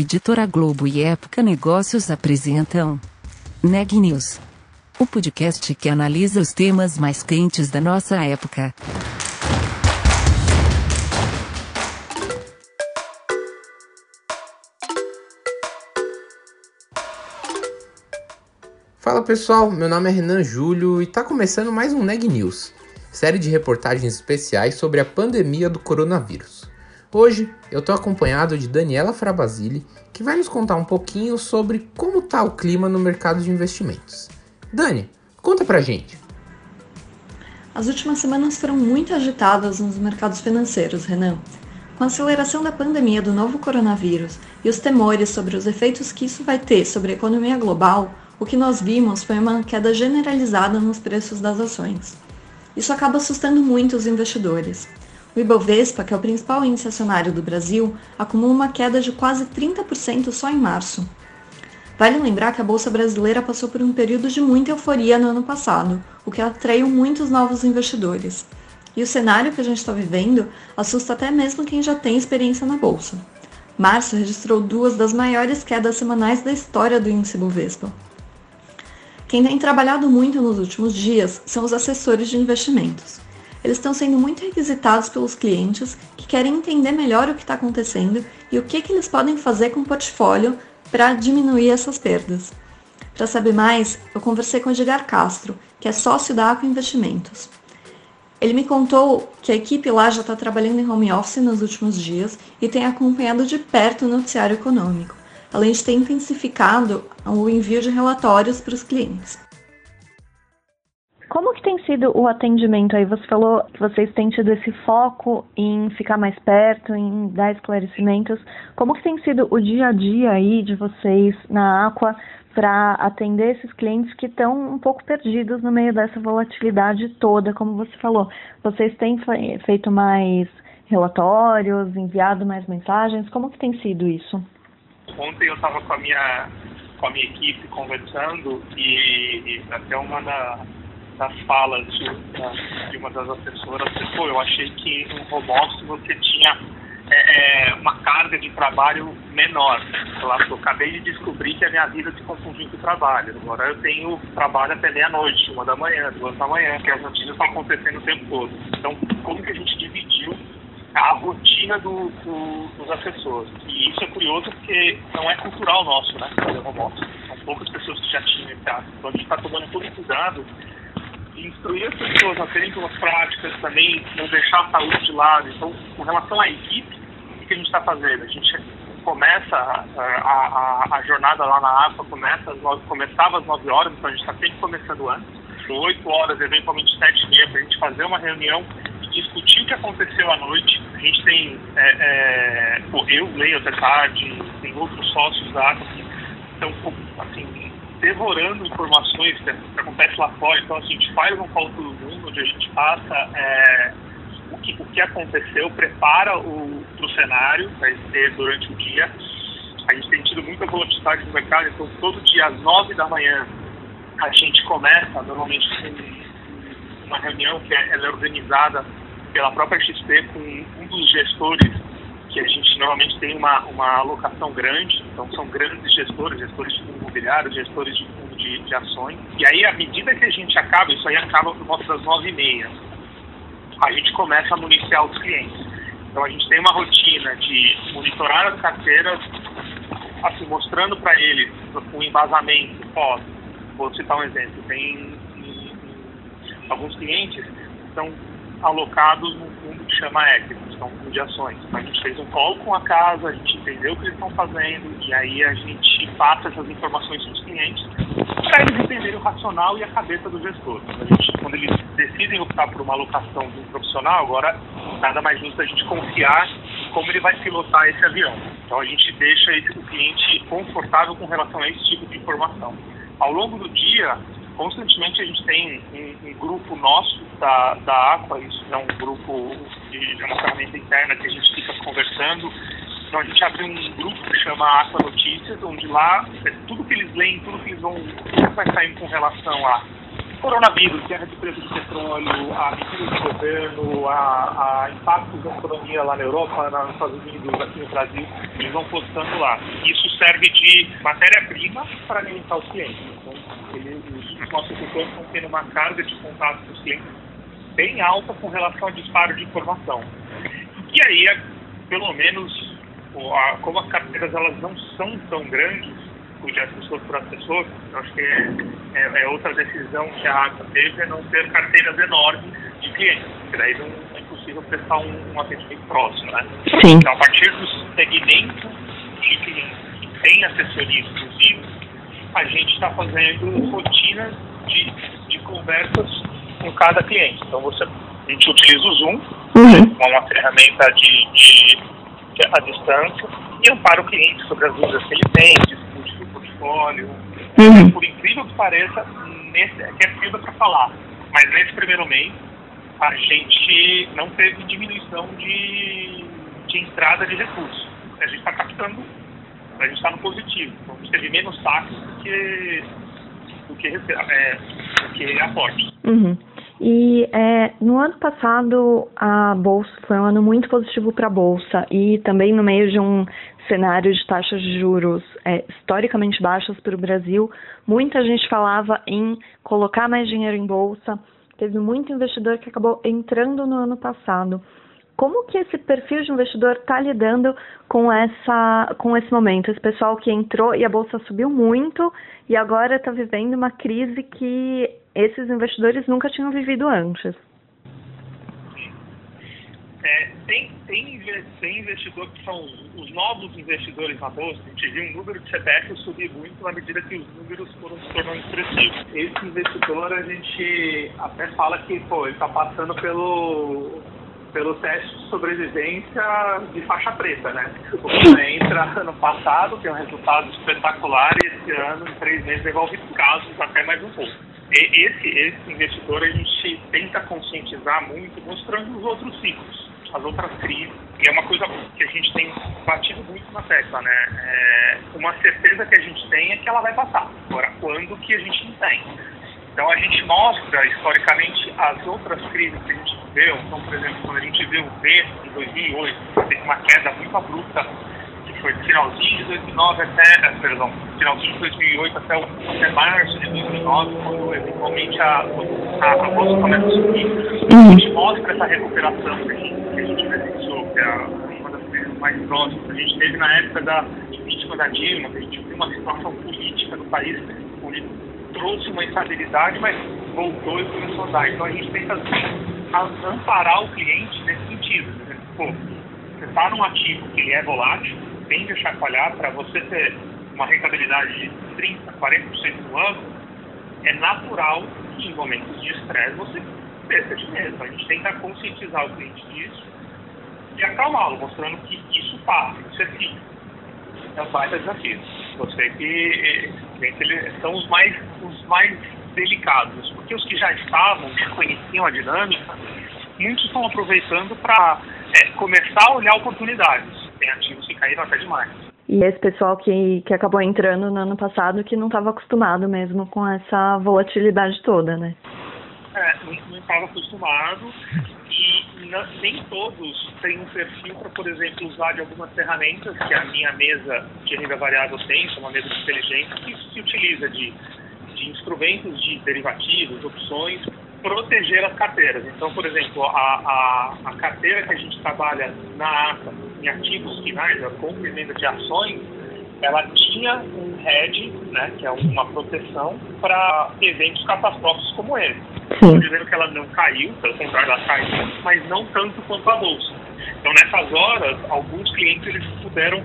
Editora Globo e Época Negócios apresentam Neg News, o podcast que analisa os temas mais quentes da nossa época. Fala pessoal, meu nome é Renan Júlio e está começando mais um Neg News, série de reportagens especiais sobre a pandemia do coronavírus. Hoje eu estou acompanhado de Daniela Frabasile, que vai nos contar um pouquinho sobre como está o clima no mercado de investimentos. Dani, conta pra gente. As últimas semanas foram muito agitadas nos mercados financeiros, Renan. Com a aceleração da pandemia do novo coronavírus e os temores sobre os efeitos que isso vai ter sobre a economia global, o que nós vimos foi uma queda generalizada nos preços das ações. Isso acaba assustando muito os investidores. O Ibovespa, que é o principal índice acionário do Brasil, acumula uma queda de quase 30% só em março. Vale lembrar que a Bolsa Brasileira passou por um período de muita euforia no ano passado, o que atraiu muitos novos investidores. E o cenário que a gente está vivendo assusta até mesmo quem já tem experiência na Bolsa. Março registrou duas das maiores quedas semanais da história do índice Bovespa. Quem tem trabalhado muito nos últimos dias são os assessores de investimentos eles estão sendo muito requisitados pelos clientes que querem entender melhor o que está acontecendo e o que, que eles podem fazer com o portfólio para diminuir essas perdas. Para saber mais, eu conversei com o Edgar Castro, que é sócio da Aqua Investimentos. Ele me contou que a equipe lá já está trabalhando em home office nos últimos dias e tem acompanhado de perto o noticiário econômico, além de ter intensificado o envio de relatórios para os clientes. Como que tem sido o atendimento aí? Você falou que vocês têm tido esse foco em ficar mais perto, em dar esclarecimentos. Como que tem sido o dia a dia aí de vocês na Aqua para atender esses clientes que estão um pouco perdidos no meio dessa volatilidade toda, como você falou? Vocês têm feito mais relatórios, enviado mais mensagens? Como que tem sido isso? Ontem eu estava com a minha com a minha equipe conversando e, e até uma da, das falas de, de uma das assessoras, pô, eu achei que no home office você tinha é, é, uma carga de trabalho menor. Eu, eu acabei de descobrir que a minha vida se confundiu com o trabalho. Agora eu tenho trabalho até meia-noite, uma da manhã, duas da manhã, que as notícias estão acontecendo o tempo todo. Então, como que a gente dividiu a rotina do, do, dos assessores? E isso é curioso porque não é cultural nosso, né? Fazer home office. São poucas pessoas que já tinham esse hábito. Então a gente está tomando todo cuidado instruir as pessoas a terem boas práticas, também não deixar a saúde de lado. Então, com relação à equipe, o que a gente está fazendo? A gente começa a, a, a, jornada lá na AFA, começa às 9, começava às 9 horas, então a gente está sempre começando antes, 8 horas, eventualmente 7 e meia, para a gente fazer uma reunião e discutir o que aconteceu à noite. A gente tem, é, é, eu leio até tarde, tem outros sócios da AFA que estão, assim, devorando informações que, que acontece lá fora. Então, assim, a gente faz um call todo mundo, onde a gente passa é, o, que, o que aconteceu, prepara o pro cenário, vai ser durante o dia. A gente tem tido muita volatilidade no mercado, então todo dia às nove da manhã a gente começa, normalmente com uma reunião que é, é organizada pela própria XP com um dos gestores que a gente normalmente tem uma, uma alocação grande, então são grandes gestores, gestores de fundo imobiliário, gestores de fundo de, de ações. E aí, à medida que a gente acaba, isso aí acaba por volta das nove e meia, a gente começa a municiar os clientes. Então a gente tem uma rotina de monitorar as carteiras, assim, mostrando para eles um embasamento. Ó, vou citar um exemplo, tem alguns clientes que estão alocados num fundo que chama Equity gestão de ações. A gente fez um call com a casa, a gente entendeu o que eles estão fazendo e aí a gente passa essas informações para os clientes para eles entenderem o racional e a cabeça do gestor. Quando, gente, quando eles decidem optar por uma alocação de um profissional, agora nada mais justo a gente confiar como ele vai pilotar esse avião. Então a gente deixa esse, o cliente confortável com relação a esse tipo de informação. Ao longo do dia, constantemente a gente tem um, um, grupo nosso da, da Aqua, isso é um grupo de, é uma ferramenta interna que a gente fica conversando. Então a gente abre um grupo que chama Aqua Notícias, onde lá é tudo que eles leem, tudo que eles vão, tudo que vai sair com relação a coronavírus, guerra de preço de petróleo, a medida do governo, a, a impactos da economia lá na Europa, nos Estados Unidos, aqui no Brasil, eles vão postando lá. Isso serve de matéria-prima para alimentar os clientes. Então, os nossos consultores estão tendo uma carga de contato com os clientes bem alta com relação ao disparo de informação. E aí, pelo menos, como as carteiras elas não são tão grandes, de assessor por assessor, eu acho que é, é, é, outra decisão que a ATA teve, é não ter carteiras enormes de clientes, porque daí não é impossível prestar um, um atendimento próximo, né? Sim. Então, a partir dos segmentos de clientes que tem assessoria exclusiva, a gente está fazendo rotinas de, de conversas com cada cliente. Então, você, a gente utiliza o Zoom, uhum. uma ferramenta de, de, de, a distância, e ampara o cliente sobre as dúvidas que ele tem, discute o portfólio. Uhum. Por incrível que pareça, nesse, é que é cedo para falar, mas nesse primeiro mês, a gente não teve diminuição de, de entrada de recursos. A gente está captando, a gente está no positivo. Então, a gente teve menos saques do que, do que, é, do que aporte. Uhum. E é, no ano passado a bolsa foi um ano muito positivo para a bolsa e também no meio de um cenário de taxas de juros é, historicamente baixas para o Brasil, muita gente falava em colocar mais dinheiro em bolsa. Teve muito investidor que acabou entrando no ano passado. Como que esse perfil de investidor está lidando com essa, com esse momento? Esse pessoal que entrou e a bolsa subiu muito e agora está vivendo uma crise que esses investidores nunca tinham vivido antes. É, tem, tem, tem investidor que são os, os, novos investidores na bolsa. A gente viu um número de CPF subir muito na medida que os números foram se tornando expressivos. Esse investidor, a gente até fala que pô, ele está passando pelo pelo teste de sobrevivência de faixa preta, né? Você entra ano passado, tem um resultado espetacular e esse ano, em três meses, devolve casos até mais um pouco. Esse, esse investidor a gente tenta conscientizar muito, mostrando os outros ciclos, as outras crises. E é uma coisa que a gente tem batido muito na tecla, né? É uma certeza que a gente tem é que ela vai passar. Agora, quando que a gente não tem? Então a gente mostra historicamente as outras crises que a gente viveu. Então, por exemplo, quando a gente viu o B em 2008, teve uma queda muito abrupta, foi finalzinho de 2009 até, perdão, finalzinho de 2008 até, o, até março de 2009, quando eventualmente a, a, a bolsa começa a subir. A gente mostra essa recuperação que a gente, que a gente presenciou, que é uma das crises mais próximas. A gente teve na época da impeachment da Dilma, que a gente viu uma situação política no país político trouxe uma instabilidade, mas voltou e começou a dar. Então a gente tenta amparar o cliente nesse sentido. Né? Pô, você está num ativo que ele é volátil, tende a chacoalhar, para você ter uma rentabilidade de 30%, 40% no ano, é natural que em momentos de estresse você perca dinheiro. A gente tenta conscientizar o cliente disso e acalmá-lo, mostrando que isso passa, isso é fixo. É um baita desafio. Você que eles são os mais, os mais delicados, porque os que já estavam, já conheciam a dinâmica, muitos estão aproveitando para é, começar a olhar oportunidades. Tem ativos que caíram até demais. E esse pessoal que, que acabou entrando no ano passado que não estava acostumado mesmo com essa volatilidade toda, né? É, não estava acostumado e não, nem todos têm um perfil para, por exemplo, usar de algumas ferramentas que a minha mesa de renda variável tem, é uma mesa de inteligência, que se utiliza de, de instrumentos de derivativos, opções, proteger as carteiras. Então, por exemplo, a, a, a carteira que a gente trabalha na ATA, em ativos finais, a compra e venda de ações, ela tinha um hedge, né, que é uma proteção para eventos catastróficos como esse. Estou dizendo que ela não caiu, pelo contrário, ela caiu, mas não tanto quanto a bolsa. Então, nessas horas, alguns clientes eles puderam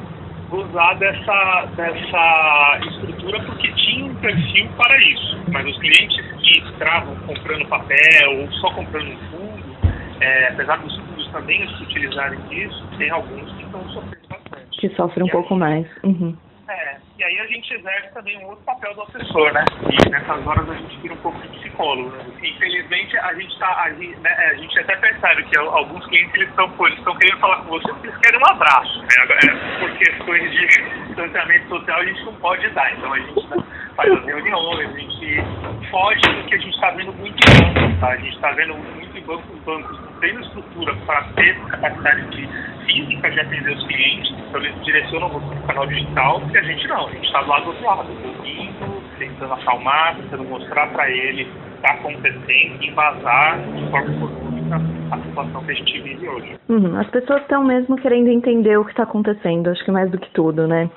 gozar dessa, dessa estrutura porque tinham um perfil para isso. Mas os clientes que estavam comprando papel ou só comprando um fundo, é, apesar dos também se utilizarem disso, tem alguns que estão sofrendo bastante. Que sofrem um pouco mais. Uhum. É, e aí a gente exerce também um outro papel do assessor, né? E nessas horas a gente vira um pouco de psicólogo, né? Infelizmente a gente tá, a gente, né, a gente até percebe que alguns clientes eles estão, eles estão querendo falar com você porque eles querem um abraço, né? É, por questões de distanciamento social a gente não pode dar, então a gente tá faz as reuniões, a gente foge do que a gente está vendo muito em bancos, tá? A gente está vendo muito em bancos, os bancos tendo estrutura para ter capacidade de física de atender os clientes, então eles direcionam para o canal digital, e a gente não, a gente está do lado do outro lado, ouvindo, tentando acalmar, tentando mostrar para ele o que está acontecendo e embasar de forma econômica a situação que a gente vive hoje. Uhum. As pessoas estão mesmo querendo entender o que está acontecendo, acho que mais do que tudo, né?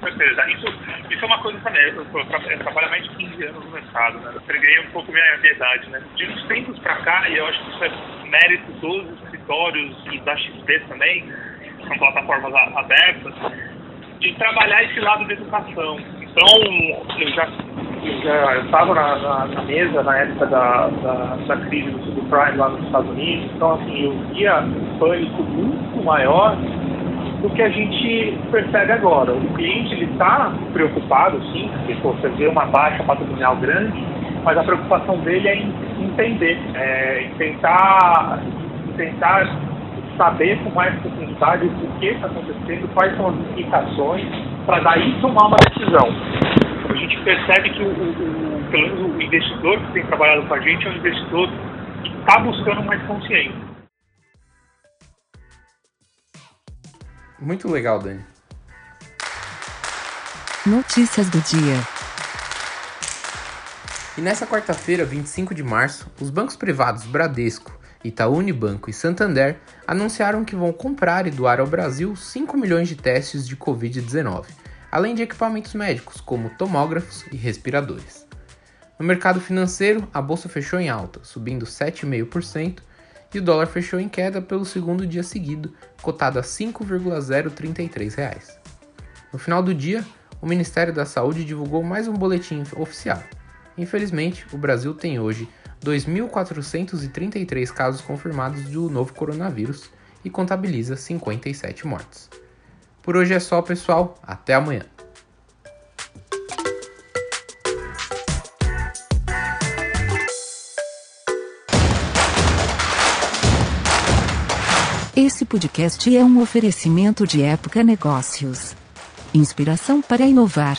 Com certeza. Isso, isso é uma coisa também. Eu, eu, trabalho mais de 15 anos no mercado, né? Eu entreguei um pouco minha idade, né? De uns tempos para cá, e eu acho que isso é mérito dos escritórios e da XP também, que são plataformas abertas, de trabalhar esse lado da educação. Então, eu já eu estava na, na, na, mesa na época da, da, da crise do subprime lá nos Estados Unidos, então assim, eu via um pânico muito maior do que a gente percebe agora. O cliente ele está preocupado, sim, porque pô, você vê uma baixa patrimonial grande, mas a preocupação dele é em entender, é, tentar, tentar saber com mais profundidade o que está acontecendo, quais são as implicações, para daí tomar uma decisão. A gente percebe que o, o, o, pelo menos o investidor que tem trabalhado com a gente é um investidor que está buscando mais consciência. Muito legal, Dani. Notícias do dia. E nessa quarta-feira, 25 de março, os bancos privados Bradesco, Itaú Unibanco e Santander anunciaram que vão comprar e doar ao Brasil 5 milhões de testes de Covid-19, além de equipamentos médicos como tomógrafos e respiradores. No mercado financeiro, a bolsa fechou em alta, subindo 7,5%, e o dólar fechou em queda pelo segundo dia seguido, cotado a R$ 5,033. No final do dia, o Ministério da Saúde divulgou mais um boletim oficial. Infelizmente, o Brasil tem hoje 2.433 casos confirmados do novo coronavírus e contabiliza 57 mortes. Por hoje é só, pessoal. Até amanhã. Esse podcast é um oferecimento de Época Negócios. Inspiração para inovar.